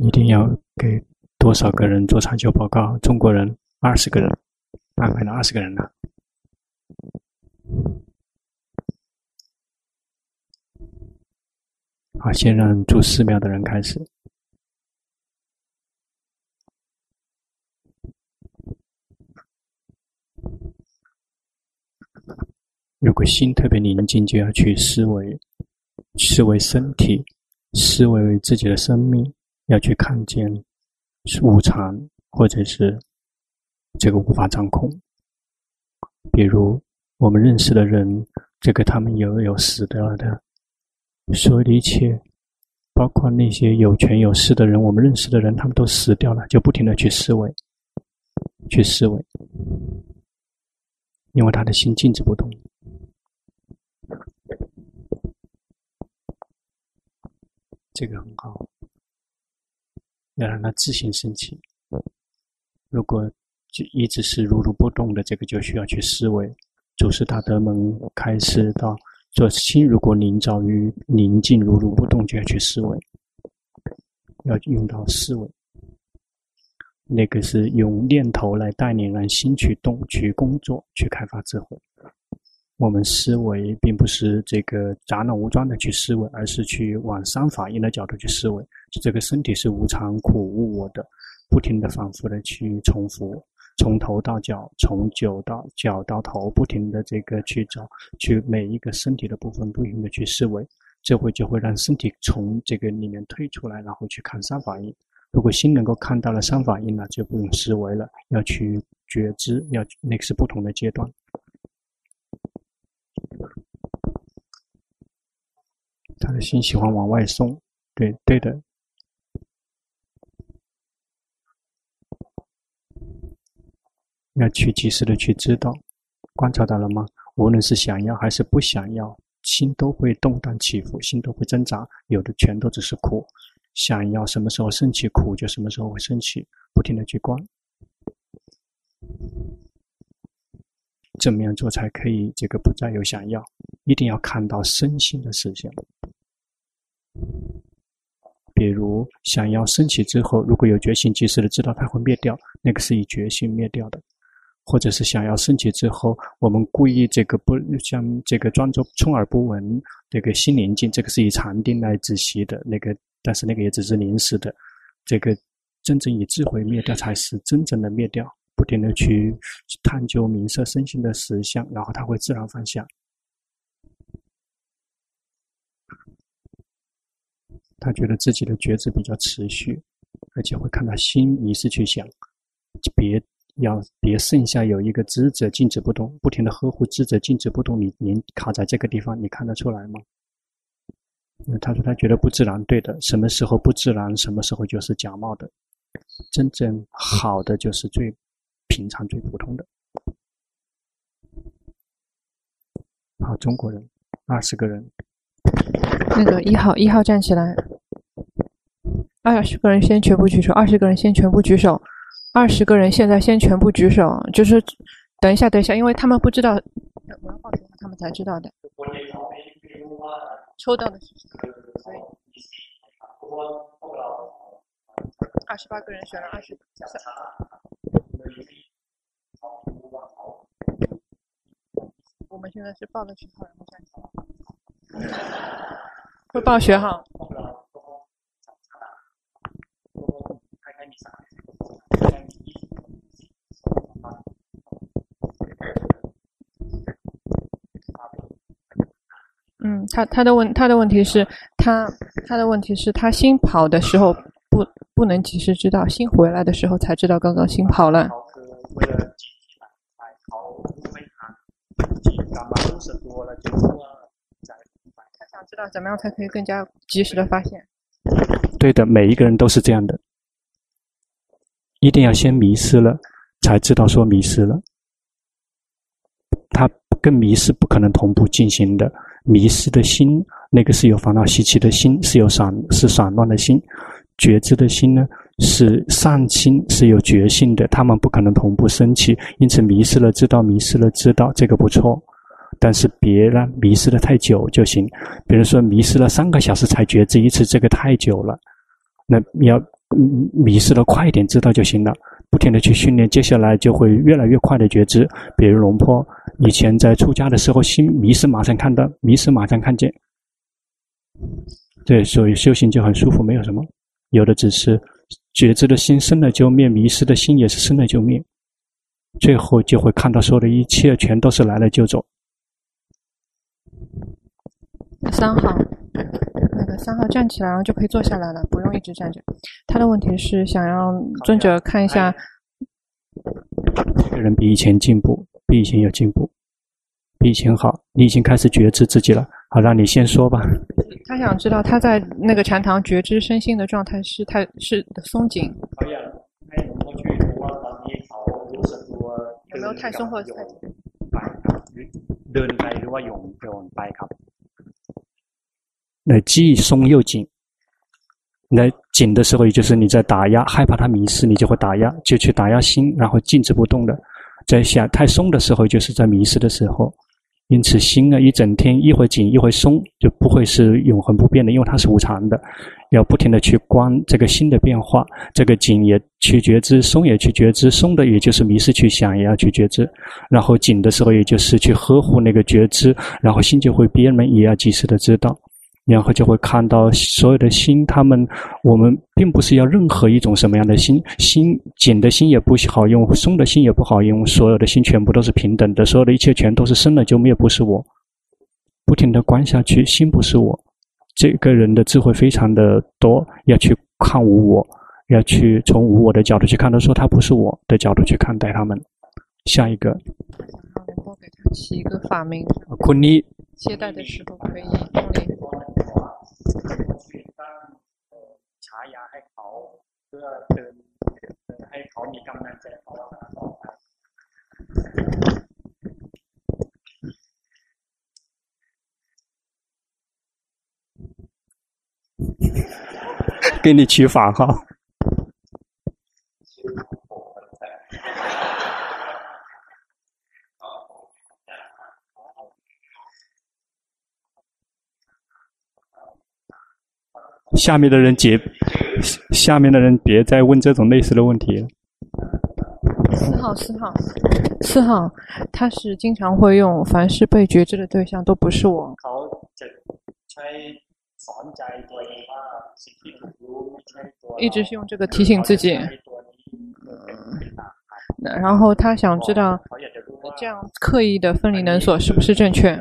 一定要给多少个人做采购报告？中国人二十个人，安排了二十个人了。好，先让住寺庙的人开始。如果心特别宁静，就要去思维，思维身体，思维自己的生命，要去看见无常，或者是这个无法掌控。比如我们认识的人，这个他们有有死掉了的，所有的一切，包括那些有权有势的人，我们认识的人，他们都死掉了，就不停的去思维，去思维，因为他的心静止不动。这个很好，要让它自行升起。如果就一直是如如不动的，这个就需要去思维。祖师大德们开示到，说心如果凝照于宁静如如不动，就要去思维，要用到思维。那个是用念头来带领，让心去动、去工作、去开发智慧。我们思维并不是这个杂乱无章的去思维，而是去往三法印的角度去思维。就这个身体是无常、苦、无我的，不停的、反复的去重复，从头到脚，从脚到脚到头，不停的这个去找，去每一个身体的部分，不停的去思维，这会就会让身体从这个里面退出来，然后去看三法印。如果心能够看到了三法印了，就不用思维了，要去觉知，要那个是不同的阶段。他的心喜欢往外送，对对的，要去及时的去知道，观察到了吗？无论是想要还是不想要，心都会动荡起伏，心都会挣扎，有的全都只是苦。想要什么时候升起苦，就什么时候会升起，不停的去观。怎么样做才可以？这个不再有想要，一定要看到身心的实相。比如想要升起之后，如果有觉性，及时的知道它会灭掉，那个是以觉性灭掉的；或者是想要升起之后，我们故意这个不像这个装作充耳不闻，这个心宁静，这个是以禅定来止息的那个，但是那个也只是临时的。这个真正以智慧灭掉，才是真正的灭掉。不停的去探究名色身心的实相，然后他会自然放下。他觉得自己的觉知比较持续，而且会看到心迷失去想，别要别剩下有一个知者静止不动，不停的呵护知者静止不动，你您卡在这个地方，你看得出来吗？他说他觉得不自然，对的，什么时候不自然，什么时候就是假冒的，真正好的就是最。平常最普通的，好，中国人二十个人。那个一号一号站起来，二十个人先全部举手，二十个人先全部举手，二十个人现在先全部举手，就是等一下等一下，因为他们不知道，我要报给他们才知道的。抽到的是什么？所以二十八个人选了二十。我们现在是报的学号，然后再会报学号。嗯，他他的问他的问题是，他他的问题是他新跑的时候不不能及时知道，新回来的时候才知道刚刚新跑了。他想那怎么样才可以更加及时的发现。对的，每一个人都是这样的，一定要先迷失了，才知道说迷失了。他跟迷失不可能同步进行的，迷失的心，那个是有烦恼习气的心，是有散是散乱的心，觉知的心呢？是善心是有觉性的，他们不可能同步升起，因此迷失了知道，迷失了知道，这个不错。但是别让迷失的太久就行。比如说迷失了三个小时才觉知一次，这个太久了。那你要迷失的快一点知道就行了，不停的去训练，接下来就会越来越快的觉知。比如龙坡以前在出家的时候，心迷失马上看到，迷失马上看见。对，所以修行就很舒服，没有什么，有的只是觉知的心生了就灭，迷失的心也是生了就灭，最后就会看到所有的一切全都是来了就走。三号，那个三号站起来，然后就可以坐下来了，不用一直站着。他的问题是想要尊者看一下，这个人比以前进步，比以前有进步，比以前好，你已经开始觉知自己了。好，让你先说吧。他想知道他在那个禅堂觉知身心的状态是太是松紧，有没有太松或者太紧？那既松又紧。那紧的时候，也就是你在打压，害怕它迷失，你就会打压，就去打压心，然后静止不动的。在想太松的时候，就是在迷失的时候。因此，心啊，一整天一会紧一会松，就不会是永恒不变的，因为它是无常的。要不停的去观这个心的变化，这个紧也去觉知，松也去觉知，松的也就是迷失去想，也要去觉知。然后紧的时候，也就是去呵护那个觉知，然后心就会变嘛，也要及时的知道。然后就会看到所有的心，他们我们并不是要任何一种什么样的心，心紧的心也不好用，松的心也不好用，所有的心全部都是平等的，所有的一切全都是生了就灭，不是我。不停的观下去，心不是我。这个人的智慧非常的多，要去看无我，要去从无我的角度去看，他说他不是我的角度去看待他们。下一个，我给他起一个法名，坤尼。接待的时候可以。给你取法号。下面的人别，下面的人别再问这种类似的问题了。四号，四号，四号，他是经常会用“凡是被觉知的对象都不是我”。一直是用这个提醒自己。嗯，然后他想知道，这样刻意的分离能所是不是正确？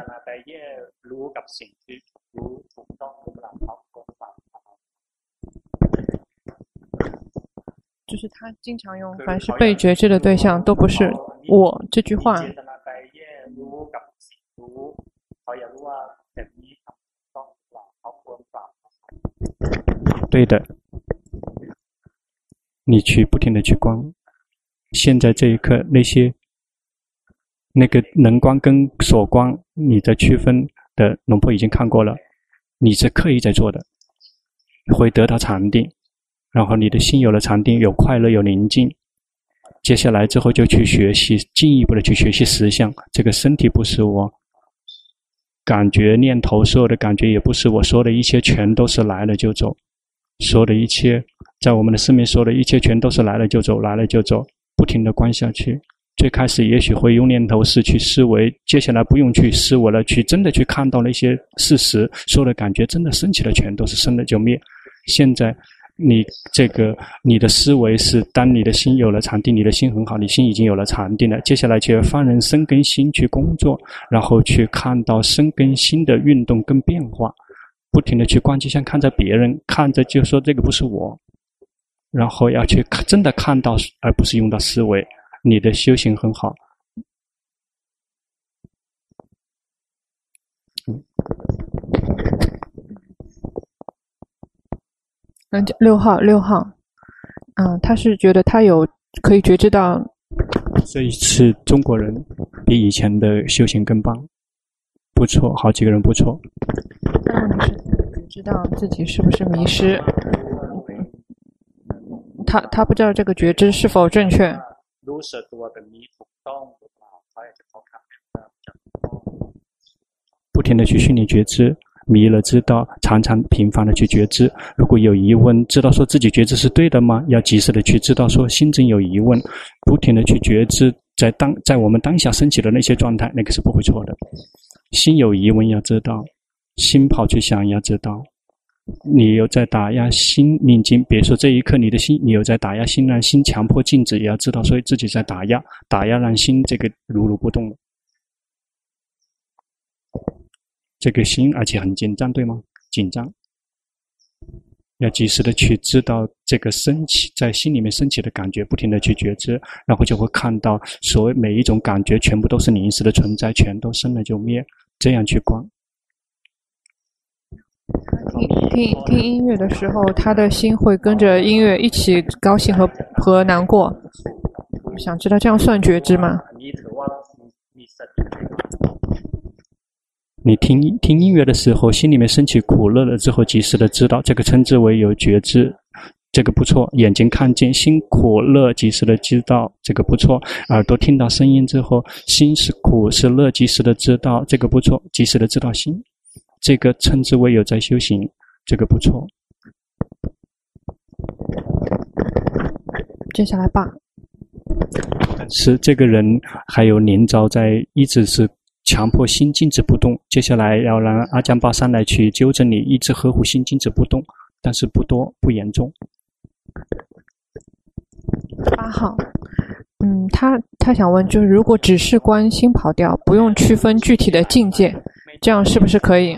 就是他经常用“凡是被觉知的对象都不是我”这句话。对的，你去不停的去观，现在这一刻那些那个能观跟所观，你的区分的龙婆已经看过了，你是刻意在做的，会得到禅定。然后你的心有了禅定，有快乐，有宁静。接下来之后就去学习，进一步的去学习实相。这个身体不是我，感觉念头所有的感觉也不是我，所有的一切全都是来了就走。所有的一切在我们的生命，所有的一切全都是来了就走，来了就走，不停的观下去。最开始也许会用念头是去思维，接下来不用去思维了，去真的去看到那些事实，所有的感觉真的升起的全都是生了就灭。现在。你这个，你的思维是，当你的心有了禅定，你的心很好，你心已经有了禅定了。接下来就要放任身跟心去工作，然后去看到生跟心的运动跟变化，不停的去观，就像看着别人，看着就说这个不是我，然后要去真的看到，而不是用到思维。你的修行很好。六号，六号，嗯，他是觉得他有可以觉知到，这一次中国人比以前的修行更棒，不错，好几个人不错。那你是知道自己是不是迷失？他他不知道这个觉知是否正确。不停的去训练觉知。迷了知道，常常频繁的去觉知。如果有疑问，知道说自己觉知是对的吗？要及时的去知道说心中有疑问，不停的去觉知，在当在我们当下升起的那些状态，那个是不会错的。心有疑问要知道，心跑去想要知道。你有在打压心念经，别说这一刻你的心，你有在打压心，让心强迫静止，也要知道，所以自己在打压，打压让心这个如如不动。这个心而且很紧张，对吗？紧张，要及时的去知道这个升起在心里面升起的感觉，不停的去觉知，然后就会看到所谓每一种感觉全部都是临时的存在，全都生了就灭，这样去观。听听听音乐的时候，他的心会跟着音乐一起高兴和和难过。想知道这样算觉知吗？你听听音乐的时候，心里面升起苦乐了之后，及时的知道，这个称之为有觉知，这个不错。眼睛看见心苦乐，及时的知道，这个不错。耳朵听到声音之后，心是苦是乐，及时的知道，这个不错，及时的知道心。这个称之为有在修行，这个不错。接下来吧。但是这个人还有连招在，一直是强迫心静止不动。接下来要让阿江巴桑来去纠正你，一直呵护心静止不动，但是不多不严重。八号，嗯，他他想问，就是如果只是观心跑掉，不用区分具体的境界，这样是不是可以？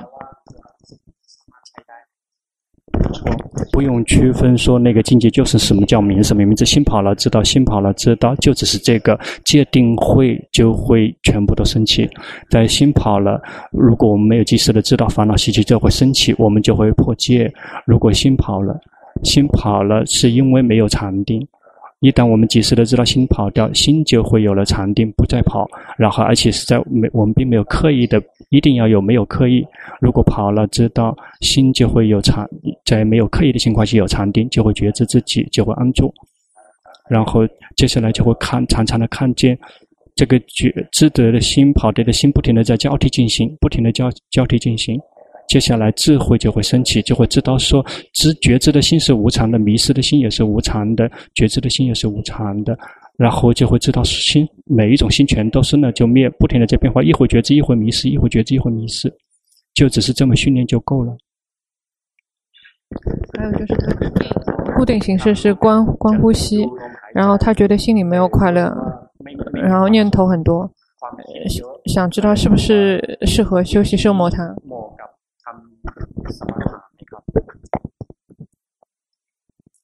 不不用区分说那个境界就是什么叫名什么名字，心跑了知道，心跑了知道，就只是这个界定会就会全部都升起。在心跑了，如果我们没有及时的知道烦恼习气就会升起，我们就会破戒。如果心跑了，心跑了是因为没有禅定。一旦我们及时的知道心跑掉，心就会有了禅定，不再跑。然后而且是在没我们并没有刻意的，一定要有没有刻意。如果跑了，知道心就会有禅，在没有刻意的情况下有禅定，就会觉知自己，就会安住。然后接下来就会看，常常的看见这个觉知得的心跑掉的心，不停的在交替进行，不停的交交替进行。接下来智慧就会升起，就会知道说知觉知的心是无常的，迷失的心也是无常的，觉知的心也是无常的。然后就会知道心每一种心全都是呢就灭，不停的在变化，一会觉知，一会迷失，一会觉知，一会迷失，就只是这么训练就够了。还有就是固定形式是观观呼吸，然后他觉得心里没有快乐，然后念头很多，想知道是不是适合休息奢摩他。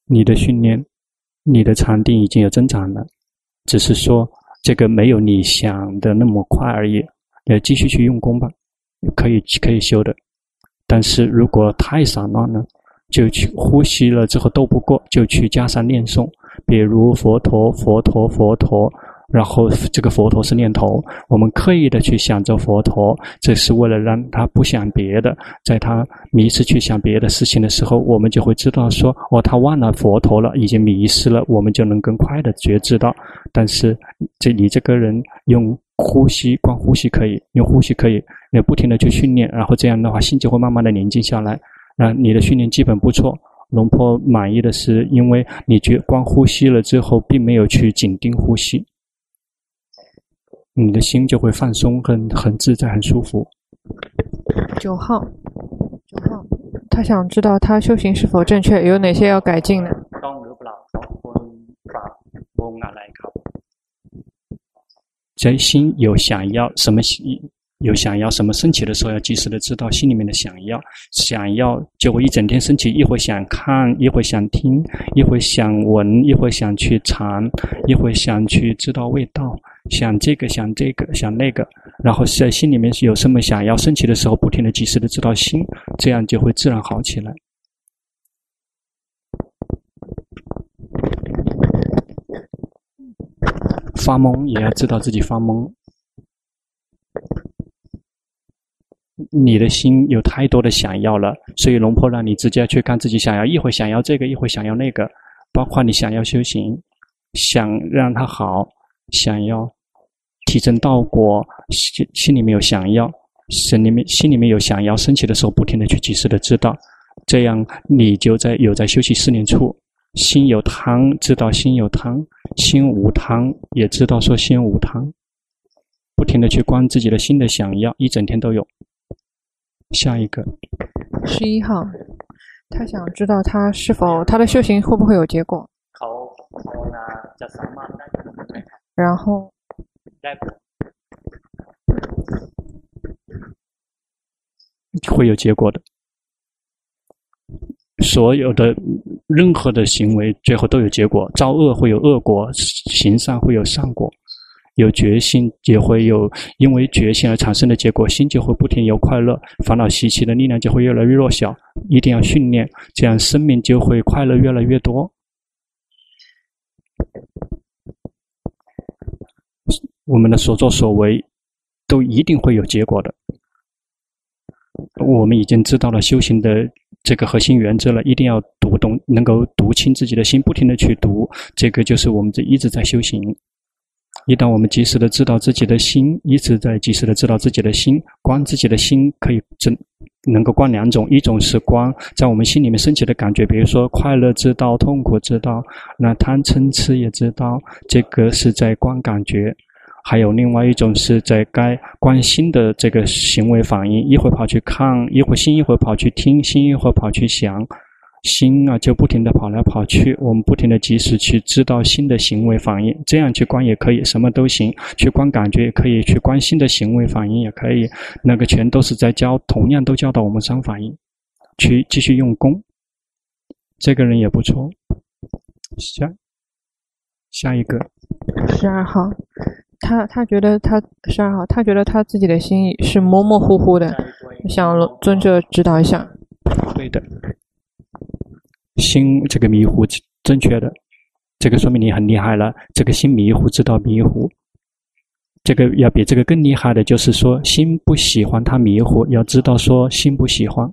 你的训练，你的禅定已经有增长了，只是说这个没有你想的那么快而已。要继续去用功吧，可以可以修的。但是如果太散乱了，就去呼吸了之后斗不过，就去加上念诵，比如佛陀佛陀佛陀。然后这个佛陀是念头，我们刻意的去想着佛陀，这是为了让他不想别的，在他迷失去想别的事情的时候，我们就会知道说，哦，他忘了佛陀了，已经迷失了，我们就能更快的觉知到。但是这你这个人用呼吸，光呼吸可以，用呼吸可以，你不停的去训练，然后这样的话，心就会慢慢的宁静下来。啊，你的训练基本不错。龙婆满意的是，因为你觉光呼吸了之后，并没有去紧盯呼吸。你的心就会放松，很很自在，很舒服。九号，九号，他想知道他修行是否正确，有哪些要改进呢？在心有想要什么心，有想要什么升起的时候，要及时的知道心里面的想要，想要就会一整天升起，一会想看，一会想听，一会想闻，一会想去尝，一会想去知道味道。想这个，想这个，想那个，然后在心里面有什么想要升起的时候，不停的及时的知道心，这样就会自然好起来。发懵也要知道自己发懵。你的心有太多的想要了，所以龙婆让你直接去看自己想要，一会想要这个，一会想要那个，包括你想要修行，想让它好。想要提升道果，心心里面有想要，心里面心里面有想要升起的时候，不停的去及时的知道，这样你就在有在修习四念处，心有汤知道心有汤，心无汤也知道说心无汤，不停的去观自己的心的想要，一整天都有。下一个，十一号，他想知道他是否他的修行会不会有结果。然后。会有结果的，所有的任何的行为最后都有结果。造恶会有恶果，行善会有善果。有决心也会有因为决心而产生的结果，心就会不停有快乐，烦恼习气的力量就会越来越弱小。一定要训练，这样生命就会快乐越来越多。我们的所作所为都一定会有结果的。我们已经知道了修行的这个核心原则了，一定要读懂，能够读清自己的心，不停的去读，这个就是我们这一直在修行。一旦我们及时的知道自己的心，一直在及时的知道自己的心，观自己的心可以真能够观两种，一种是观在我们心里面升起的感觉，比如说快乐知道，痛苦知道，那贪嗔痴也知道，这个是在观感觉。还有另外一种是在该观心的这个行为反应，一会跑去看，一会心一会跑去听，心一会跑去想，心啊就不停的跑来跑去。我们不停的及时去知道心的行为反应，这样去观也可以，什么都行。去观感觉也可以，去观心的行为反应也可以。那个全都是在教，同样都教导我们三反应，去继续用功。这个人也不错。下下一个，十二号。他他觉得他十二号，他觉得他自己的心是模模糊糊的，想尊者指导一下。心这个迷糊正确的，这个说明你很厉害了。这个心迷糊知道迷糊，这个要比这个更厉害的，就是说心不喜欢他迷糊，要知道说心不喜欢，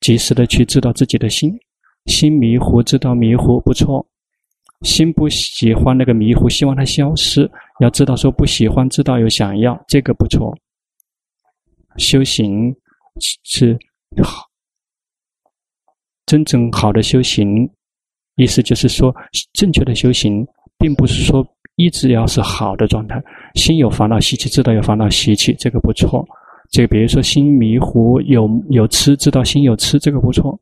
及时的去知道自己的心，心迷糊知道迷糊不错。心不喜欢那个迷糊，希望它消失。要知道说不喜欢，知道有想要，这个不错。修行是好，真正好的修行，意思就是说，正确的修行，并不是说一直要是好的状态。心有烦恼习气，知道有烦恼习气，这个不错。这个比如说心迷糊，有有痴，知道心有痴，这个不错。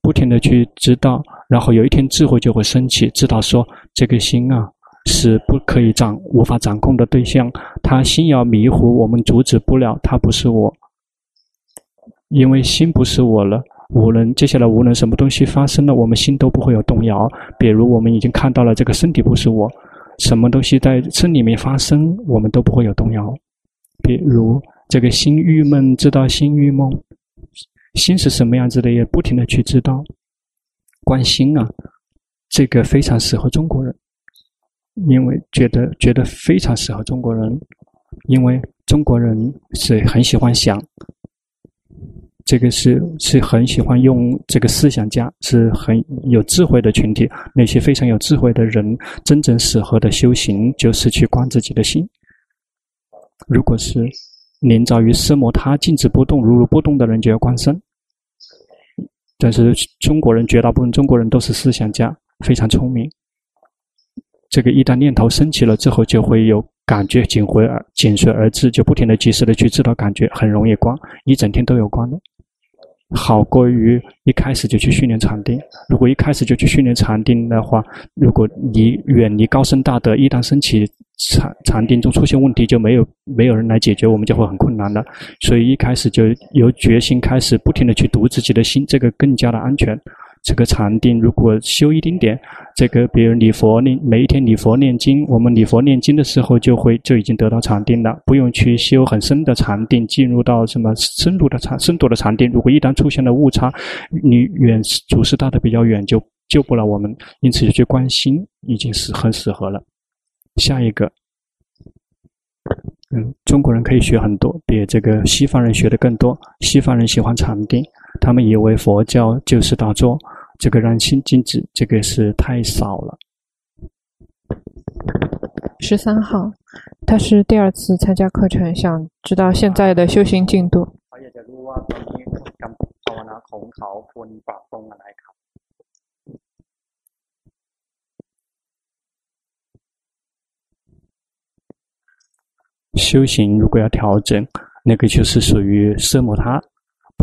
不停的去知道，然后有一天智慧就会升起，知道说这个心啊是不可以掌、无法掌控的对象。他心要迷糊，我们阻止不了，他不是我，因为心不是我了。无论接下来无论什么东西发生了，我们心都不会有动摇。比如我们已经看到了这个身体不是我，什么东西在身里面发生，我们都不会有动摇。比如这个心郁闷，知道心郁闷。心是什么样子的，也不停的去知道，观心啊，这个非常适合中国人，因为觉得觉得非常适合中国人，因为中国人是很喜欢想，这个是是很喜欢用这个思想家，是很有智慧的群体，那些非常有智慧的人，真正适合的修行就是去观自己的心，如果是。临遭于色魔他静止不动，如如不动的人就要观身。但是中国人绝大部分中国人都是思想家，非常聪明。这个一旦念头升起了之后，就会有感觉紧回而紧随而至，就不停的及时的去知道感觉，很容易观，一整天都有观的。好过于一开始就去训练禅定。如果一开始就去训练禅定的话，如果你远离高深大德，一旦升起禅禅定中出现问题，就没有没有人来解决，我们就会很困难的。所以一开始就由决心开始，不停的去读自己的心，这个更加的安全。这个禅定如果修一丁点，这个比如礼佛念，每一天礼佛念经，我们礼佛念经的时候就会就已经得到禅定了，不用去修很深的禅定，进入到什么深度的禅深度的禅定。如果一旦出现了误差，你远祖师大的比较远，就救不了我们。因此，就去观心已经是很适合了。下一个，嗯，中国人可以学很多，比这个西方人学的更多。西方人喜欢禅定，他们以为佛教就是打坐。这个让心静止，这个是太少了。十三号，他是第二次参加课程，想知道现在的修行进度。修行如果要调整，那个就是属于色摩他，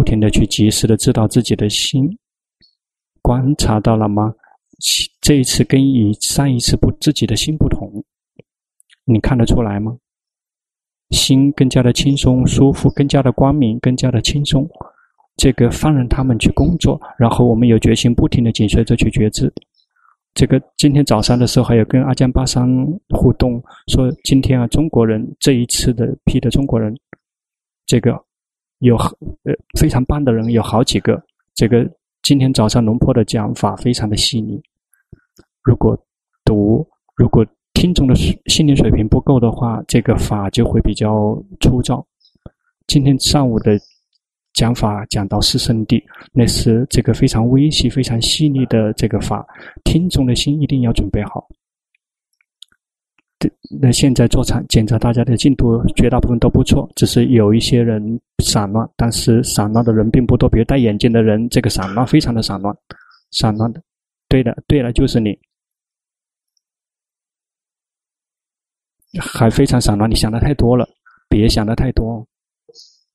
不停的去及时的知道自己的心，观察到了吗？这一次跟以上一次不自己的心不同，你看得出来吗？心更加的轻松舒服，更加的光明，更加的轻松。这个放任他们去工作，然后我们有决心，不停的紧随着去觉知。这个今天早上的时候，还有跟阿江巴桑互动，说今天啊，中国人这一次的批的中国人，这个有呃非常棒的人有好几个。这个今天早上龙坡的讲法非常的细腻。如果读，如果听众的心灵水平不够的话，这个法就会比较粗糙。今天上午的。讲法讲到四圣谛，那是这个非常微细、非常细腻的这个法，听众的心一定要准备好。那现在做场检查，大家的进度绝大部分都不错，只是有一些人散乱，但是散乱的人并不多。比如戴眼镜的人，这个散乱非常的散乱，散乱的。对的，对了，就是你，还非常散乱，你想的太多了，别想的太多。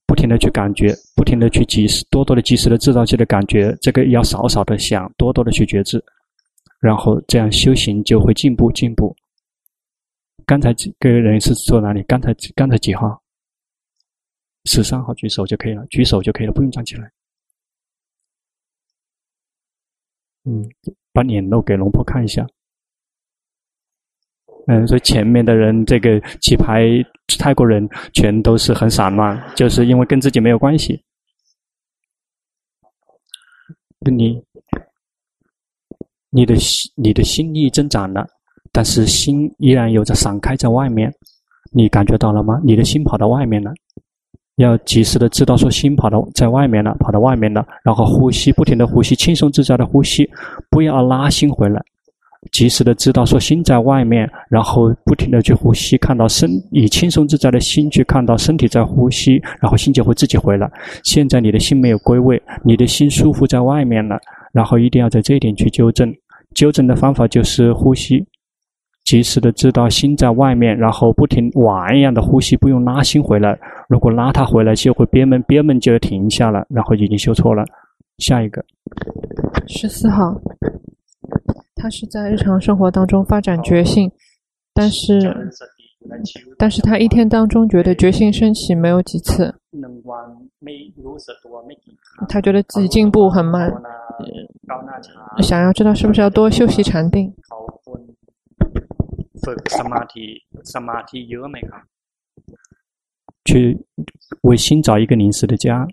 不停的去感觉，不停的去及时，多多的及时的制造自己的感觉，这个要少少的想，多多的去觉知，然后这样修行就会进步进步。刚才几个人是坐哪里？刚才刚才几号？十三号举手就可以了，举手就可以了，不用站起来。嗯，把脸露给龙婆看一下。嗯，所以前面的人，这个几排泰国人全都是很散乱，就是因为跟自己没有关系。你，你的心，你的心力增长了，但是心依然有着散开在外面，你感觉到了吗？你的心跑到外面了，要及时的知道说心跑到在外面了，跑到外面了，然后呼吸，不停的呼吸，轻松自在的呼吸，不要拉心回来。及时的知道说心在外面，然后不停的去呼吸，看到身以轻松自在的心去看到身体在呼吸，然后心就会自己回来。现在你的心没有归位，你的心束缚在外面了，然后一定要在这一点去纠正。纠正的方法就是呼吸，及时的知道心在外面，然后不停碗一样的呼吸，不用拉心回来。如果拉它回来，就会憋闷，憋闷就要停下了，然后已经修错了。下一个，十四号。他是在日常生活当中发展觉性，但是，但是他一天当中觉得觉性升起没有几次，他觉得自己进步很慢，想要知道是不是要多休息禅定。去为心找一个临时的家。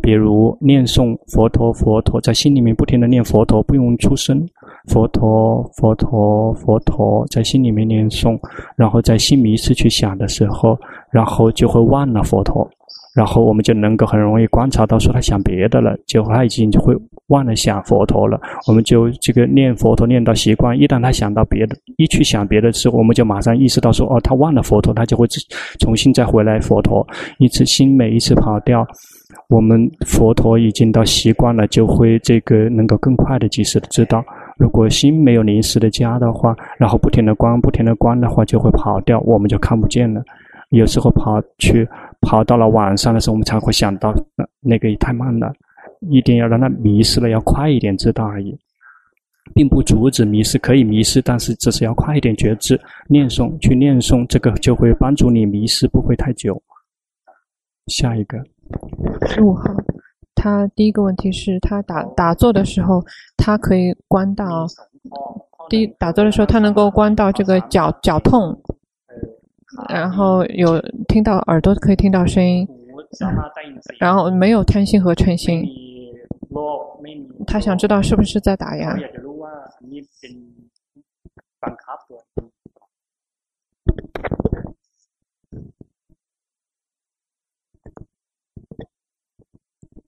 比如念诵佛陀，佛陀在心里面不停的念佛陀，不用出声，佛陀，佛陀，佛陀，在心里面念诵，然后在心迷失去想的时候，然后就会忘了佛陀。然后我们就能够很容易观察到，说他想别的了，就他已经就会忘了想佛陀了。我们就这个念佛陀念到习惯，一旦他想到别的，一去想别的时候，我们就马上意识到说，哦，他忘了佛陀，他就会重新再回来佛陀。一次心每一次跑掉，我们佛陀已经到习惯了，就会这个能够更快的及时的知道。如果心没有临时的家的话，然后不停的观，不停的观的话，就会跑掉，我们就看不见了。有时候跑去。跑到了晚上的时候，我们才会想到，那那个也太慢了，一定要让它迷失了，要快一点知道而已，并不阻止迷失，可以迷失，但是只是要快一点觉知，念诵去念诵，这个就会帮助你迷失不会太久。下一个，十五号，他第一个问题是他打打坐的时候，他可以观到，第一打坐的时候，他能够观到这个脚脚痛。然后有听到耳朵可以听到声音，然后没有贪心和嗔心。他想知道是不是在打压。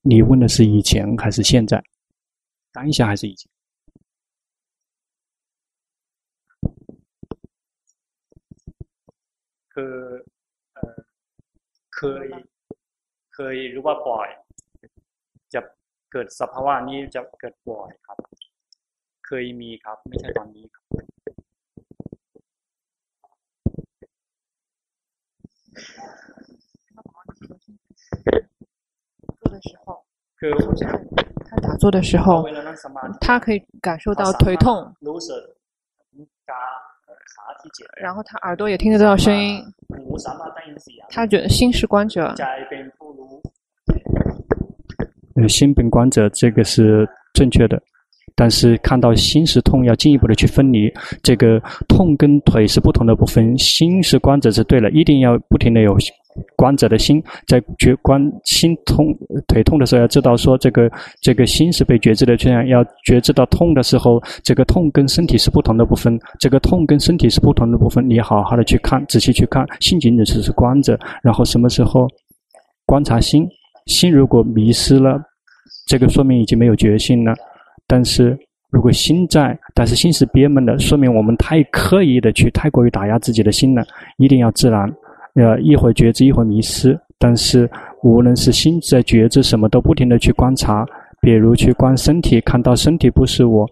你问的是以前还是现在？当下还是以前？เคยเคยหรือว่าบ่อยจะเกิดสภาวะนี้จะเกิดบ่อยครับ เคยมีครับ ไม่ใช่ตอนนี้ครับคือ他打坐的时候，他可以感受到腿痛，然后他耳朵也听得到声音， 他觉得心是观者。嗯，心本观者，这个是正确的。但是看到心是痛，要进一步的去分离。这个痛跟腿是不同的部分，心是观者是对了，一定要不停的有观者的心，在觉观心痛腿痛的时候，要知道说这个这个心是被觉知的，这样要觉知到痛的时候，这个痛跟身体是不同的部分，这个痛跟身体是不同的部分，你好好的去看，仔细去看，心仅仅是是观者，然后什么时候观察心，心如果迷失了，这个说明已经没有觉性了。但是如果心在，但是心是憋闷的，说明我们太刻意的去，太过于打压自己的心了。一定要自然，呃，一会觉知，一会迷失。但是无论是心在觉知，什么都不停的去观察，比如去观身体，看到身体不是我；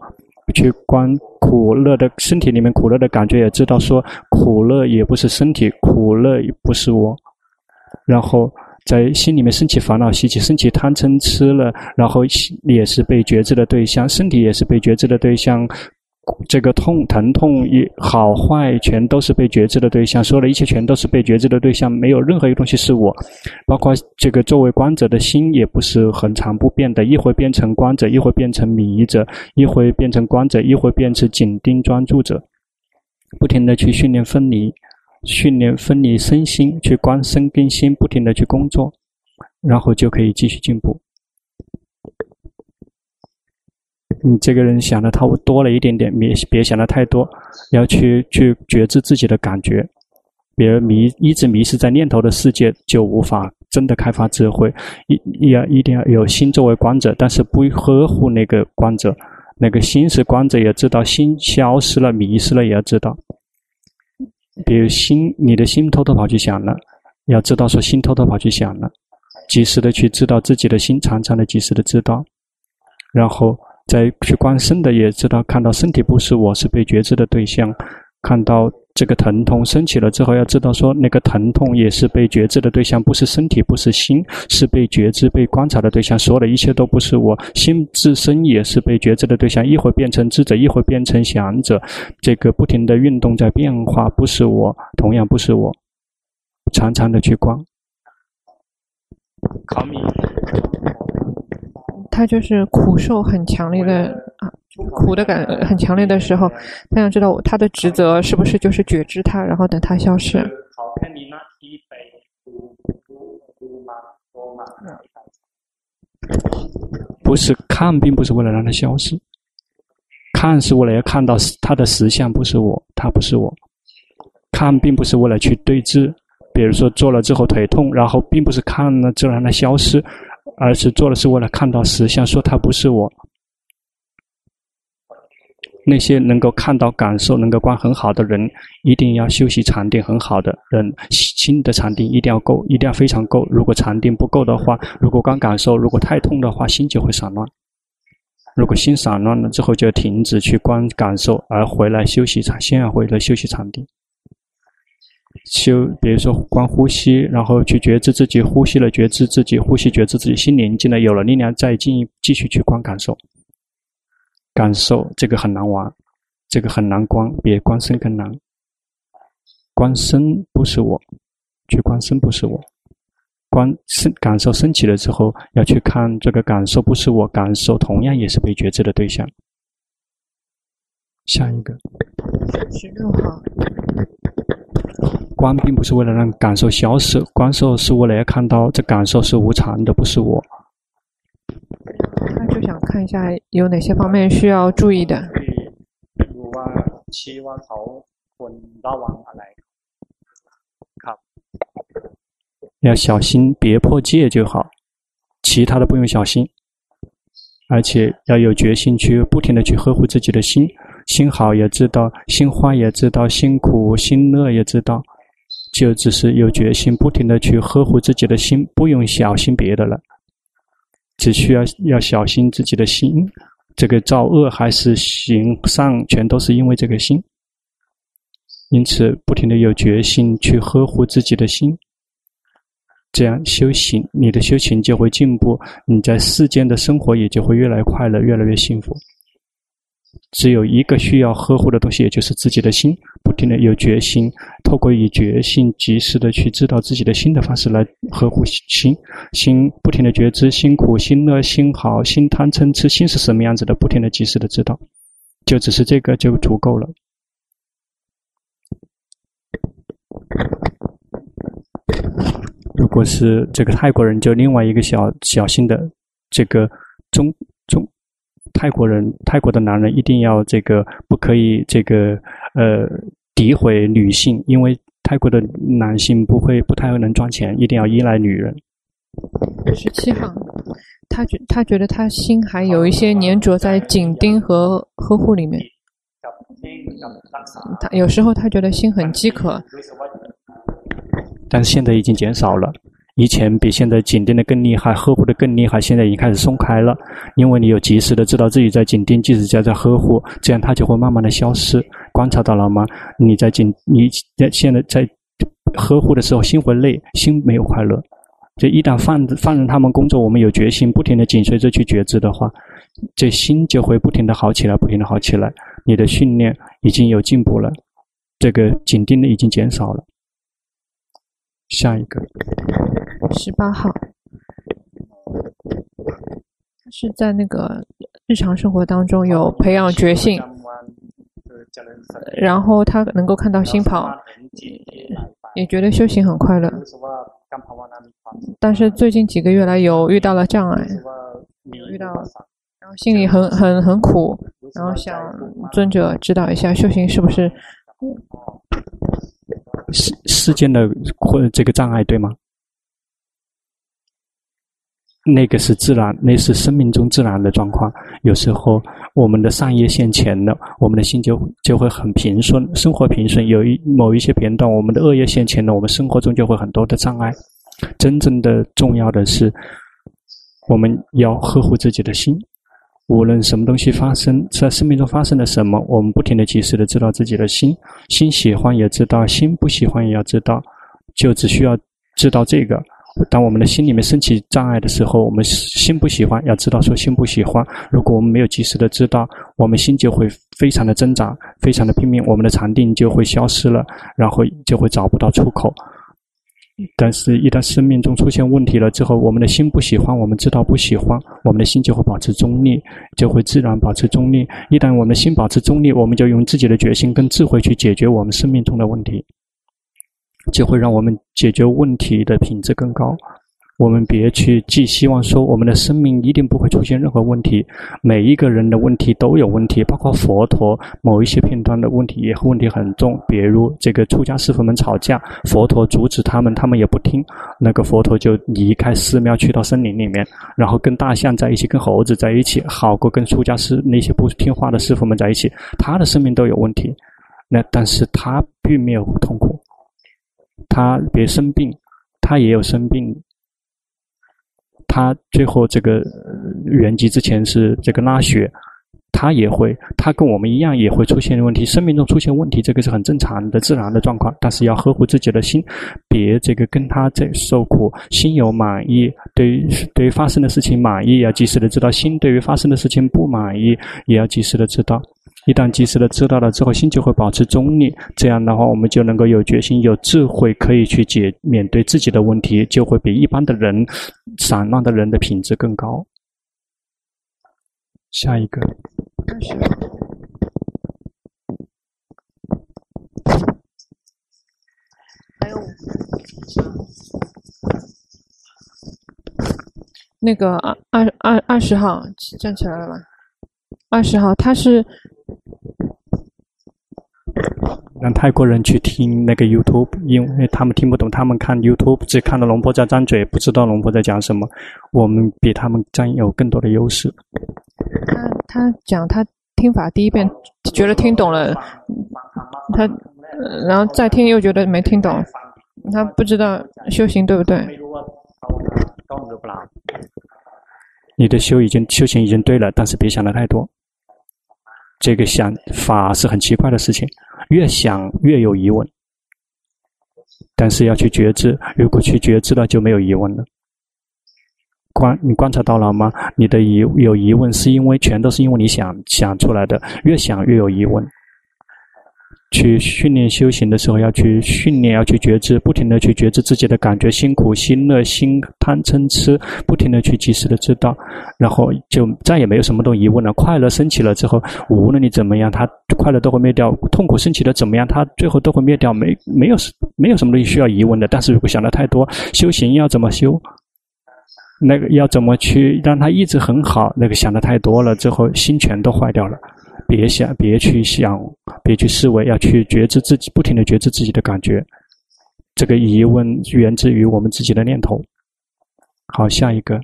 去观苦乐的身体里面苦乐的感觉，也知道说苦乐也不是身体，苦乐也不是我。然后。在心里面升起烦恼，习气升起贪嗔痴了，然后也是被觉知的对象，身体也是被觉知的对象。这个痛、疼痛也好坏，全都是被觉知的对象。说的一切全都是被觉知的对象，没有任何一个东西是我。包括这个作为观者的心，也不是恒常不变的，一会变成观者，一会变成迷者，一会变成观者，一会变成紧盯专注者，不停的去训练分离。训练分离身心，去观身跟心，不停的去工作，然后就可以继续进步。你这个人想的太多了一点点，别别想的太多，要去去觉知自己的感觉。别迷一直迷失在念头的世界，就无法真的开发智慧。一要一定要有心作为观者，但是不呵护那个观者，那个心是观者，也知道心消失了，迷失了，也要知道。比如心，你的心偷偷跑去想了，要知道说心偷偷跑去想了，及时的去知道自己的心，常常的及时的知道，然后在去观身的，也知道看到身体不是我，是被觉知的对象，看到。这个疼痛升起了之后，要知道说那个疼痛也是被觉知的对象，不是身体，不是心，是被觉知、被观察的对象。所有的一切都不是我，心自身也是被觉知的对象。一会变成知者，一会变成想者，这个不停的运动在变化，不是我，同样不是我。常常的去观。他就是苦受很强烈的啊。苦的感很强烈的时候，他想知道他的职责是不是就是觉知他，然后等他消失。不是看，并不是为了让它消失，看是为了要看到它的实相，不是我，它不是我。看并不是为了去对峙，比如说做了之后腿痛，然后并不是看了就让它消失，而是做的是为了看到实相，说他不是我。那些能够看到、感受、能够观很好的人，一定要休息禅定很好的人，心的禅定一定要够，一定要非常够。如果禅定不够的话，如果光感受，如果太痛的话，心就会散乱。如果心散乱了之后，就停止去观感受，而回来休息禅，先要回来休息禅定。修，比如说观呼吸，然后去觉知自己呼吸了，觉知自己呼吸，觉知自己心宁静了，有了力量，再进一继续去观感受。感受这个很难玩，这个很难观，比观身更难。观身不是我，去观身不是我。观身感受升起了之后，要去看这个感受不是我，感受同样也是被觉知的对象。下一个。十六号。观并不是为了让感受消失，观受是为了要看到这感受是无常的，不是我。那就想看一下有哪些方面需要注意的。要小心别破戒就好，其他的不用小心。而且要有决心去不停的去呵护自己的心，心好也知道，心坏也知道，心苦心乐也知道。就只是有决心，不停的去呵护自己的心，不用小心别的了，只需要要小心自己的心。这个造恶还是行善，全都是因为这个心。因此，不停的有决心去呵护自己的心，这样修行，你的修行就会进步，你在世间的生活也就会越来越快乐，越来越幸福。只有一个需要呵护的东西，也就是自己的心。不停的有决心，透过以决心及时的去知道自己的心的方式来呵护心。心不停的觉知，心苦、心乐、心好、心贪嗔痴，心是什么样子的？不停的及时的知道，就只是这个就足够了。如果是这个泰国人，就另外一个小小心的这个中中。泰国人，泰国的男人一定要这个不可以这个呃诋毁女性，因为泰国的男性不会不太能赚钱，一定要依赖女人。十七号，他觉他觉得他心还有一些粘着在紧盯和呵护里面。他有时候他觉得心很饥渴，但是现在已经减少了。以前比现在紧盯的更厉害，呵护的更厉害。现在已经开始松开了，因为你有及时的知道自己在紧盯，即使在在呵护，这样它就会慢慢的消失。观察到了吗？你在紧，你在现在在呵护的时候，心会累，心没有快乐。这一旦放放任他们工作，我们有决心，不停的紧随着去觉知的话，这心就会不停的好起来，不停的好起来。你的训练已经有进步了，这个紧盯的已经减少了。下一个。十八号，是在那个日常生活当中有培养觉性，然后他能够看到心跑，也觉得修行很快乐。但是最近几个月来有遇到了障碍，遇到，然后心里很很很苦，然后想尊者指导一下修行是不是世世间的或者这个障碍对吗？那个是自然，那是生命中自然的状况。有时候我们的善业现前了，我们的心就就会很平顺，生活平顺。有一某一些片段，我们的恶业现前了，我们生活中就会很多的障碍。真正的重要的是，我们要呵护自己的心。无论什么东西发生，在生命中发生了什么，我们不停的及时的知道自己的心。心喜欢也知道，心不喜欢也要知道，就只需要知道这个。当我们的心里面升起障碍的时候，我们心不喜欢，要知道说心不喜欢。如果我们没有及时的知道，我们心就会非常的挣扎，非常的拼命，我们的禅定就会消失了，然后就会找不到出口。但是，一旦生命中出现问题了之后，我们的心不喜欢，我们知道不喜欢，我们的心就会保持中立，就会自然保持中立。一旦我们的心保持中立，我们就用自己的决心跟智慧去解决我们生命中的问题。就会让我们解决问题的品质更高。我们别去寄希望说我们的生命一定不会出现任何问题。每一个人的问题都有问题，包括佛陀某一些片段的问题也问题很重。比如这个出家师父们吵架，佛陀阻止他们，他们也不听。那个佛陀就离开寺庙去到森林里面，然后跟大象在一起，跟猴子在一起，好过跟出家师那些不听话的师父们在一起。他的生命都有问题，那但是他并没有痛苦。他别生病，他也有生病。他最后这个圆寂之前是这个拉血，他也会，他跟我们一样也会出现问题。生命中出现问题，这个是很正常的、自然的状况。但是要呵护自己的心，别这个跟他在受苦。心有满意，对于对于发生的事情满意，要及时的知道；心对于发生的事情不满意，也要及时的知道。一旦及时的知道了之后，心就会保持中立。这样的话，我们就能够有决心、有智慧，可以去解面对自己的问题，就会比一般的人、散乱的人的品质更高。下一个，还有那个二二二二十号站起来了吗？二十号，他是让泰国人去听那个 YouTube，因为他们听不懂，他们看 YouTube 只看到龙婆在张嘴，不知道龙婆在讲什么。我们比他们占有更多的优势。他他讲他听法第一遍觉得听懂了，他然后再听又觉得没听懂，他不知道修行对不对？你的修已经修行已经对了，但是别想的太多。这个想法是很奇怪的事情，越想越有疑问。但是要去觉知，如果去觉知了，就没有疑问了。观你观察到了吗？你的疑有疑问，是因为全都是因为你想想出来的，越想越有疑问。去训练修行的时候，要去训练，要去觉知，不停的去觉知自己的感觉，辛苦、心乐、心贪嗔痴，不停的去及时的知道，然后就再也没有什么都疑问了。快乐升起了之后，无论你怎么样，它快乐都会灭掉；痛苦升起了怎么样，它最后都会灭掉。没没有没有什么东西需要疑问的。但是如果想的太多，修行要怎么修？那个要怎么去让它一直很好？那个想的太多了之后，心全都坏掉了。别想，别去想，别去思维，要去觉知自己，不停地觉知自己的感觉。这个疑问源自于我们自己的念头。好，下一个。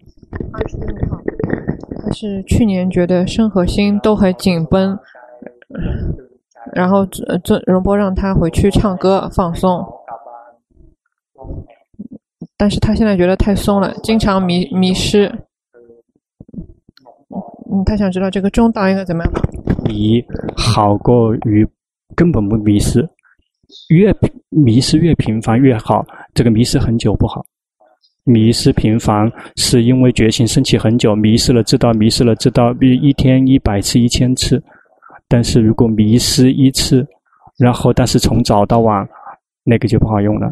他是去年觉得身和心都很紧绷，然后这这荣波让他回去唱歌放松，但是他现在觉得太松了，经常迷迷失。嗯，他想知道这个中道应该怎么样？迷好过于根本不迷失，越迷失越频繁越好。这个迷失很久不好，迷失频繁是因为觉醒升起很久，迷失了知道，迷失了知道，比一天一百次、一千次。但是如果迷失一次，然后但是从早到晚，那个就不好用了。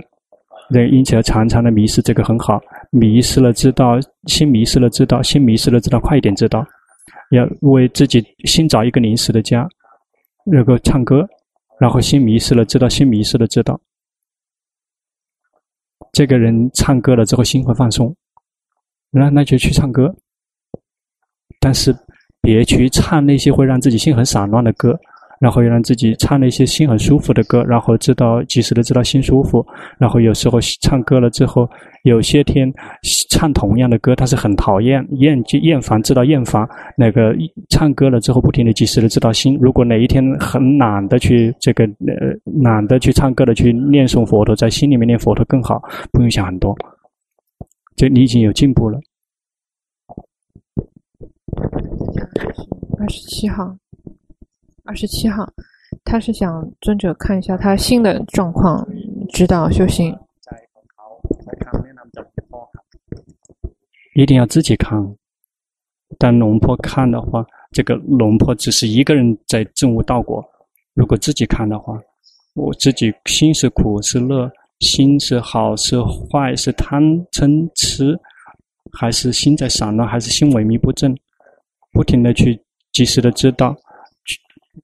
那因此要常常的迷失，这个很好。迷失了知道，心迷失了知道，心迷失了知道，快一点知道。要为自己新找一个临时的家，那个唱歌，然后心迷失了，知道心迷失了，知道这个人唱歌了之后心会放松，那那就去唱歌，但是别去唱那些会让自己心很散乱的歌。然后又让自己唱那些心很舒服的歌，然后知道及时的知道心舒服。然后有时候唱歌了之后，有些天唱同样的歌，他是很讨厌厌厌烦，知道厌烦。那个唱歌了之后，不停的及时的知道心。如果哪一天很懒得去这个呃懒得去唱歌的去念诵佛陀，在心里面念佛陀更好，不用想很多。就你已经有进步了。二十七号。二十七号，他是想尊者看一下他新的状况，指导修行。一定要自己看，但龙婆看的话，这个龙婆只是一个人在证悟道果。如果自己看的话，我自己心是苦是乐，心是好是坏，是贪嗔痴，还是心在散乱，还是心萎靡不振，不停的去及时的知道。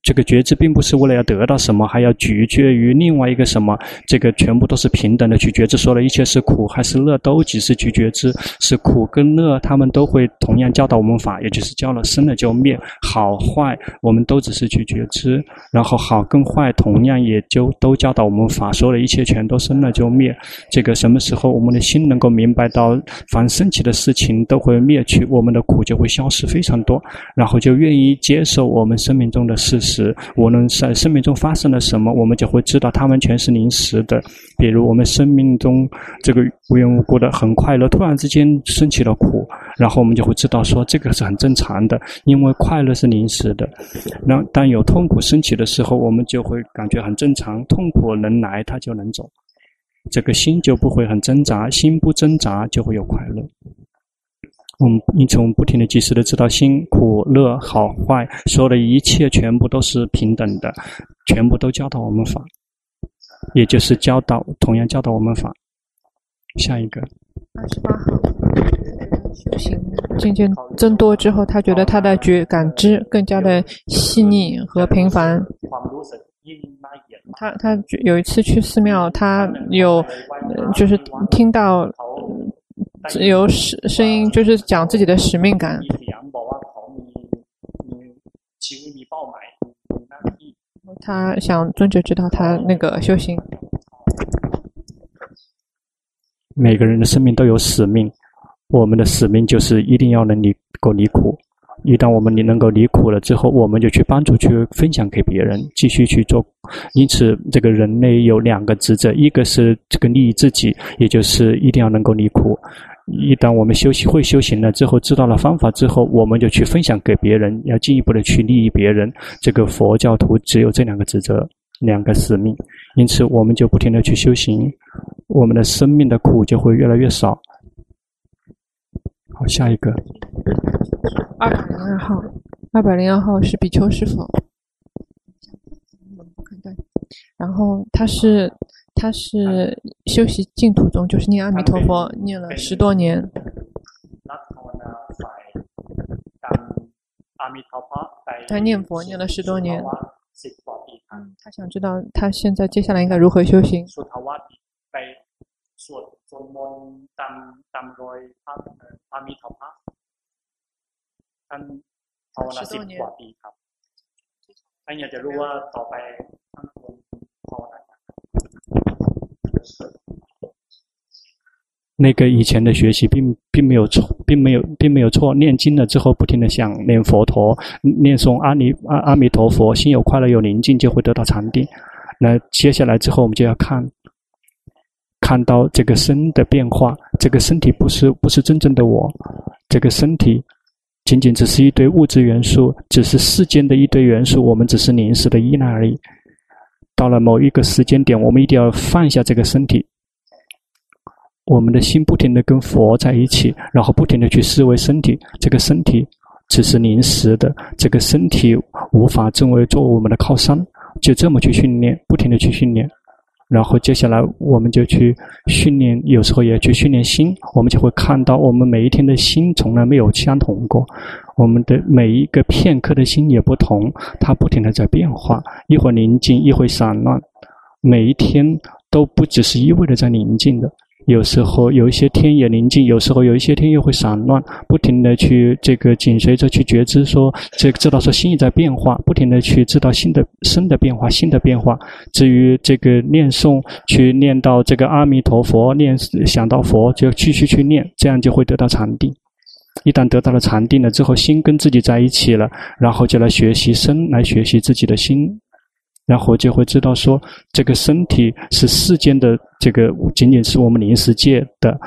这个觉知并不是为了要得到什么，还要取决于另外一个什么。这个全部都是平等的去觉知，说的一切是苦还是乐，都只是去觉知。是苦跟乐，他们都会同样教导我们法，也就是教了生了就灭，好坏我们都只是去觉知。然后好跟坏同样也就都教导我们法，说的一切全都生了就灭。这个什么时候我们的心能够明白到凡升起的事情都会灭去，我们的苦就会消失非常多，然后就愿意接受我们生命中的事。时，无论在生命中发生了什么，我们就会知道他们全是临时的。比如我们生命中这个无缘无故的很快乐，突然之间升起了苦，然后我们就会知道说这个是很正常的，因为快乐是临时的。那当有痛苦升起的时候，我们就会感觉很正常，痛苦能来，它就能走，这个心就不会很挣扎，心不挣扎就会有快乐。因此我们不停的及时的知道辛苦乐好坏，所有的一切全部都是平等的，全部都教导我们法，也就是教导同样教导我们法。下一个。二十八号，修行渐渐增多之后，他觉得他的觉感知更加的细腻和频繁。他他有一次去寺庙，他有就是听到。有声声音，就是讲自己的使命感。他想尊者知道他那个修行。每个人的生命都有使命，我们的使命就是一定要能离够离苦，一旦我们你能够离苦了之后，我们就去帮助、去分享给别人，继续去做。因此，这个人类有两个职责：一个是这个利益自己，也就是一定要能够离苦；一旦我们修行会修行了之后，知道了方法之后，我们就去分享给别人，要进一步的去利益别人。这个佛教徒只有这两个职责、两个使命。因此，我们就不停的去修行，我们的生命的苦就会越来越少。好，下一个。二百零二号，二百零二号是比丘师父。然后他是他是修习净土宗，就是念阿弥陀佛，念了十多年。他念佛念了十多年。他想知道他现在接下来应该如何修行。那个以前的学习并并没有错，并没有并没有错。念经了之后，不停的想念佛陀，念诵阿弥阿阿弥陀佛，心有快乐有宁静，就会得到禅定。那接下来之后，我们就要看，看到这个身的变化。这个身体不是不是真正的我，这个身体。仅仅只是一堆物质元素，只是世间的一堆元素，我们只是临时的依赖而已。到了某一个时间点，我们一定要放下这个身体，我们的心不停地跟佛在一起，然后不停地去思维身体。这个身体只是临时的，这个身体无法成为做我们的靠山，就这么去训练，不停地去训练。然后接下来我们就去训练，有时候也去训练心，我们就会看到我们每一天的心从来没有相同过，我们的每一个片刻的心也不同，它不停的在变化，一会儿宁静，一会儿散乱，每一天都不只是一味的在宁静的。有时候有一些天也宁静，有时候有一些天又会散乱，不停的去这个紧随着去觉知说，这个知道说心意在变化，不停的去知道新的生的变化，心的变化。至于这个念诵，去念到这个阿弥陀佛，念想到佛就继续去念，这样就会得到禅定。一旦得到了禅定了之后，心跟自己在一起了，然后就来学习身，来学习自己的心。然后就会知道说，这个身体是世间的，这个仅仅是我们临时借的，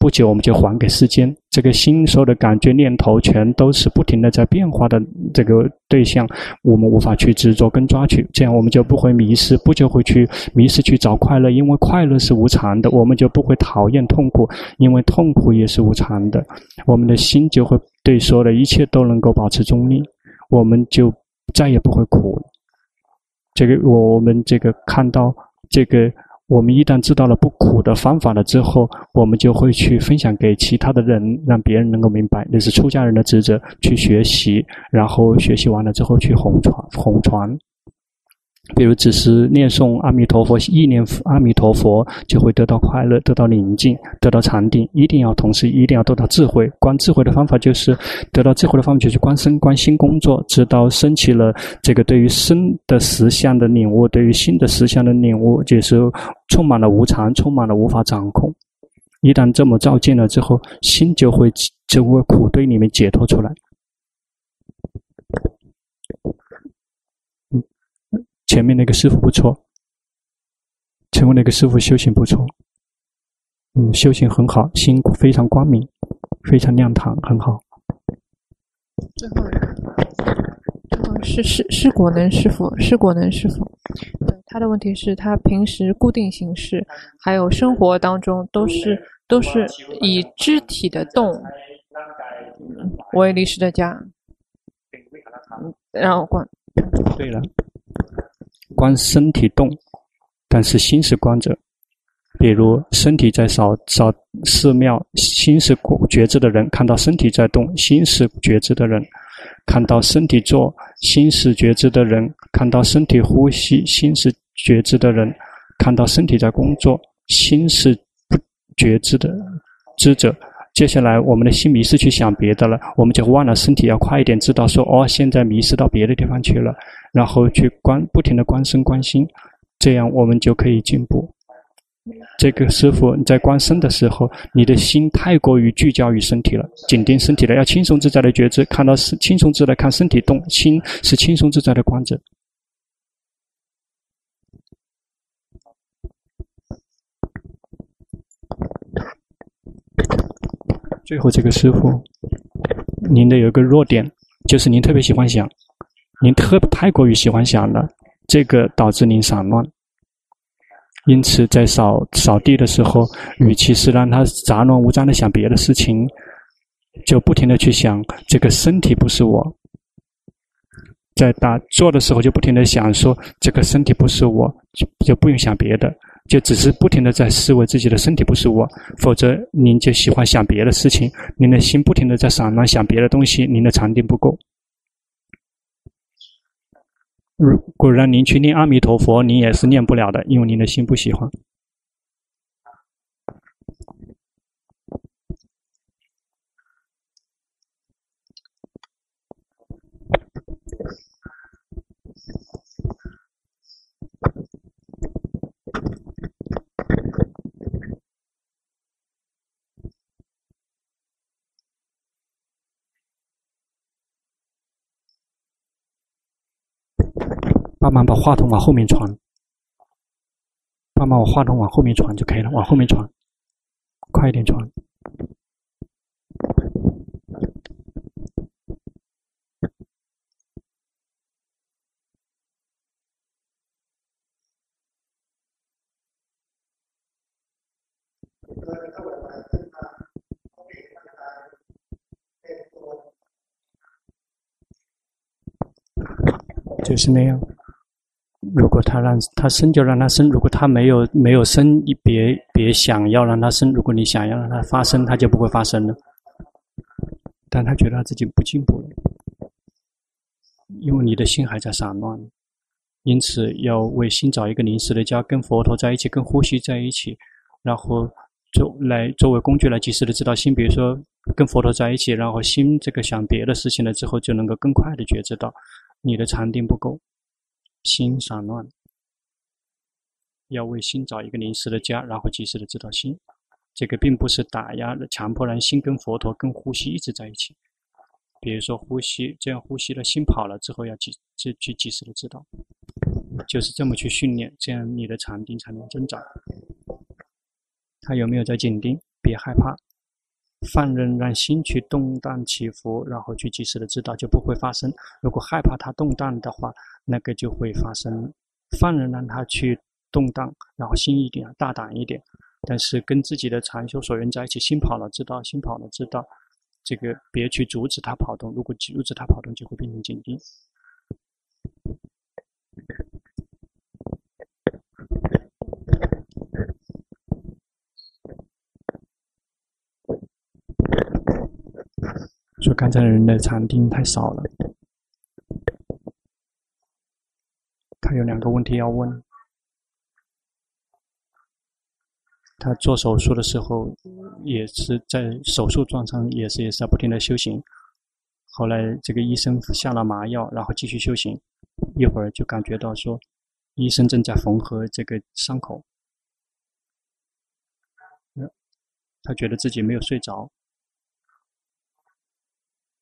不久我们就还给世间。这个心所有的感觉念头，全都是不停的在变化的这个对象，我们无法去执着跟抓取，这样我们就不会迷失，不就会去迷失去找快乐，因为快乐是无常的，我们就不会讨厌痛苦，因为痛苦也是无常的，我们的心就会对所有的一切都能够保持中立，我们就再也不会苦。这个我我们这个看到这个，我们一旦知道了不苦的方法了之后，我们就会去分享给其他的人，让别人能够明白，那是出家人的职责，去学习，然后学习完了之后去弘传弘传。比如，只是念诵阿弥陀佛，意念阿弥陀佛，就会得到快乐，得到宁静，得到禅定。一定要同时，一定要得到智慧。观智慧的方法就是得到智慧的方法，就是观身观心工作，直到升起了这个对于身的实相的领悟，对于心的实相的领悟，就是充满了无常，充满了无法掌控。一旦这么照见了之后，心就会就会苦堆里面解脱出来。前面那个师傅不错，前面那个师傅修行不错，嗯，修行很好，心非常光明，非常亮堂，很好。最后一个，最后是是是果能师傅，是果能师傅。对，他的问题是他平时固定形式，还有生活当中都是都是以肢体的动为历史的家。嗯，然后关。对了。观身体动，但是心是观者。比如身体在扫扫寺庙，心是觉知的人；看到身体在动，心是觉知的人；看到身体坐，心是觉知的人；看到身体呼吸，心是觉知的人；看到身体在工作，心是不觉知的知者。接下来，我们的心迷失去想别的了，我们就忘了身体要快一点，知道说哦，现在迷失到别的地方去了，然后去观，不停的观身观心，这样我们就可以进步。这个师傅，你在观身的时候，你的心太过于聚焦于身体了，紧盯身体了，要轻松自在的觉知，看到是轻松自在看身体动，心是轻松自在的观者。最后，这个师傅，您的有一个弱点，就是您特别喜欢想，您特太过于喜欢想了，这个导致您散乱。因此，在扫扫地的时候，与其是让他杂乱无章的想别的事情，就不停的去想这个身体不是我。在打坐的时候，就不停的想说这个身体不是我，就就不用想别的。就只是不停的在思维自己的身体不是我，否则您就喜欢想别的事情，您的心不停的在散乱想别的东西，您的禅定不够。如果让您去念阿弥陀佛，您也是念不了的，因为您的心不喜欢。慢慢把话筒往后面传，慢慢把话筒往后面传就可以了，往后面传，快一点传。就是那样。如果他让他生，就让他生；如果他没有没有生，你别别想要让他生。如果你想要让他发生，他就不会发生了。但他觉得他自己不进步了，因为你的心还在散乱，因此要为心找一个临时的家，跟佛陀在一起，跟呼吸在一起，然后作来作为工具来及时的知道心。比如说跟佛陀在一起，然后心这个想别的事情了之后，就能够更快的觉知到你的禅定不够。心散乱，要为心找一个临时的家，然后及时的知道心。这个并不是打压，强迫人心跟佛陀、跟呼吸一直在一起。比如说呼吸，这样呼吸了，心跑了之后，要及就去及时的知道，就是这么去训练，这样你的禅定才能增长。他有没有在紧盯？别害怕。放任让心去动荡起伏，然后去及时的知道，就不会发生。如果害怕它动荡的话，那个就会发生。放任让它去动荡，然后心一点大胆一点，但是跟自己的禅修所缘在一起，心跑了知道，心跑了知道，这个别去阻止它跑动。如果阻止它跑动，就会变成紧盯。说刚才的人的禅定太少了，他有两个问题要问。他做手术的时候，也是在手术状上，也是也是在不停的修行。后来这个医生下了麻药，然后继续修行，一会儿就感觉到说，医生正在缝合这个伤口，他觉得自己没有睡着。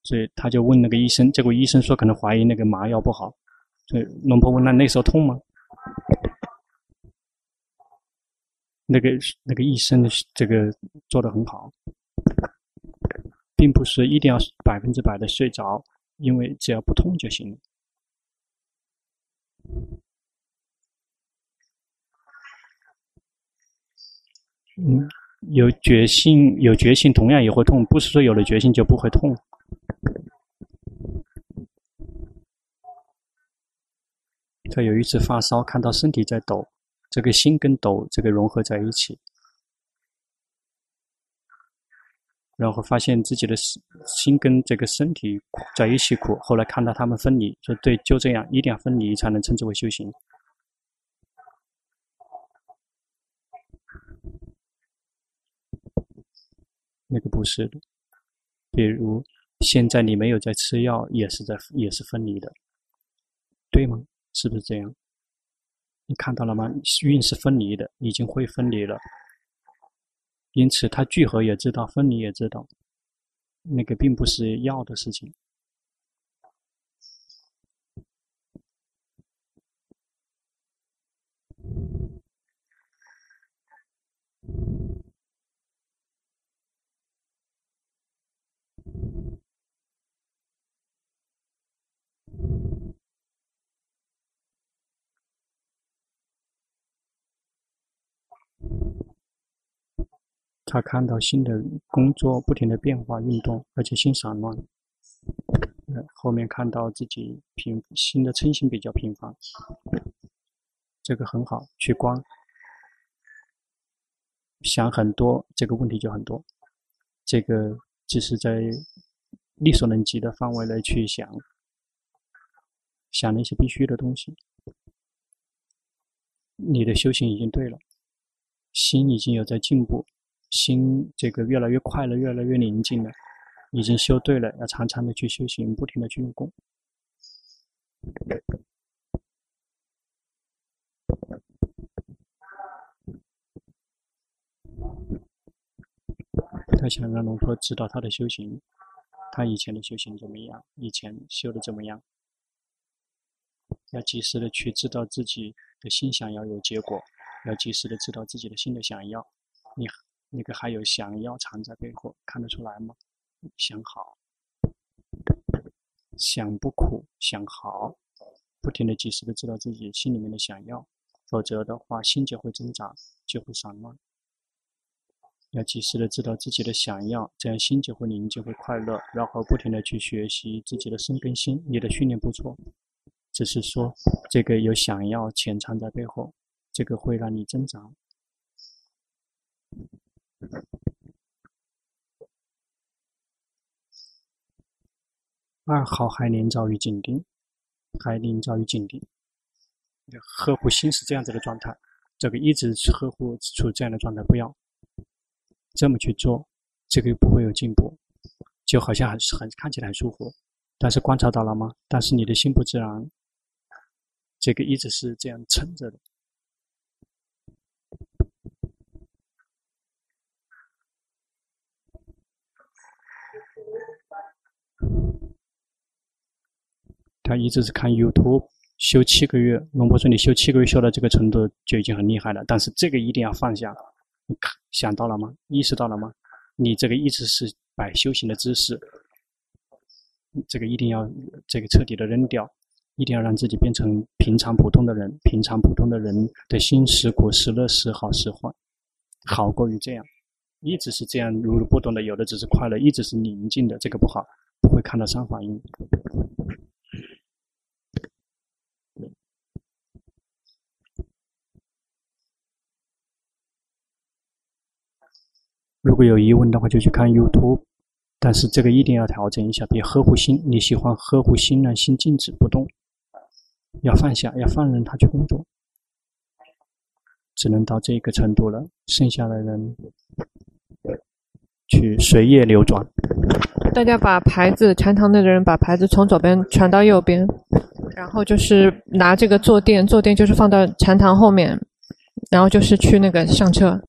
所以他就问那个医生，结果医生说可能怀疑那个麻药不好。所以龙婆问那那时候痛吗？那个那个医生这个做得很好，并不是一定要百分之百的睡着，因为只要不痛就行了。嗯，有决心有决心同样也会痛，不是说有了决心就不会痛。他有一次发烧，看到身体在抖，这个心跟抖这个融合在一起，然后发现自己的心跟这个身体在一起苦。后来看到他们分离，说对，就这样，一定要分离才能称之为修行。那个不是的，比如现在你没有在吃药，也是在也是分离的，对吗？是不是这样？你看到了吗？运是分离的，已经会分离了。因此它聚合也知道，分离也知道，那个并不是药的事情。他看到新的工作不停的变化运动，而且心散乱。后面看到自己频新的称心比较频繁，这个很好，去观。想很多，这个问题就很多。这个只是在力所能及的范围内去想，想那些必须的东西。你的修行已经对了，心已经有在进步。心这个越来越快乐，越来越宁静了，已经修对了，要常常的去修行，不停的去用功。他想让龙婆知道他的修行，他以前的修行怎么样，以前修的怎么样，要及时的去知道自己的心想要有结果，要及时的知道自己的心的想要，你。那个还有想要藏在背后，看得出来吗？想好，想不苦，想好，不停的及时的知道自己心里面的想要，否则的话心就会挣扎，就会散乱。要及时的知道自己的想要，这样心就会宁静，会快乐。然后不停的去学习自己的生根心，你的训练不错，只是说这个有想要潜藏在背后，这个会让你挣扎。二号还连遭于静定，还连遭于静定。呵护心是这样子的状态，这个一直呵护处这样的状态，不要这么去做，这个不会有进步，就好像很很看起来很舒服，但是观察到了吗？但是你的心不自然，这个一直是这样撑着的。他一直是看 YouTube 修七个月，龙婆说你修七个月修到这个程度就已经很厉害了，但是这个一定要放下。你想到了吗？意识到了吗？你这个一直是摆修行的姿势，这个一定要这个彻底的扔掉，一定要让自己变成平常普通的人。平常普通的人的心时苦时乐时好时坏，好过于这样，一直是这样如如不动的，有的只是快乐，一直是宁静的，这个不好，不会看到三法印。如果有疑问的话，就去看 YouTube。但是这个一定要调整一下，别呵护心。你喜欢呵护心，让心静止不动，要放下，要放任他去工作。只能到这个程度了，剩下的人去随业流转。大家把牌子，禅堂内的人把牌子从左边传到右边，然后就是拿这个坐垫，坐垫就是放到禅堂后面，然后就是去那个上车。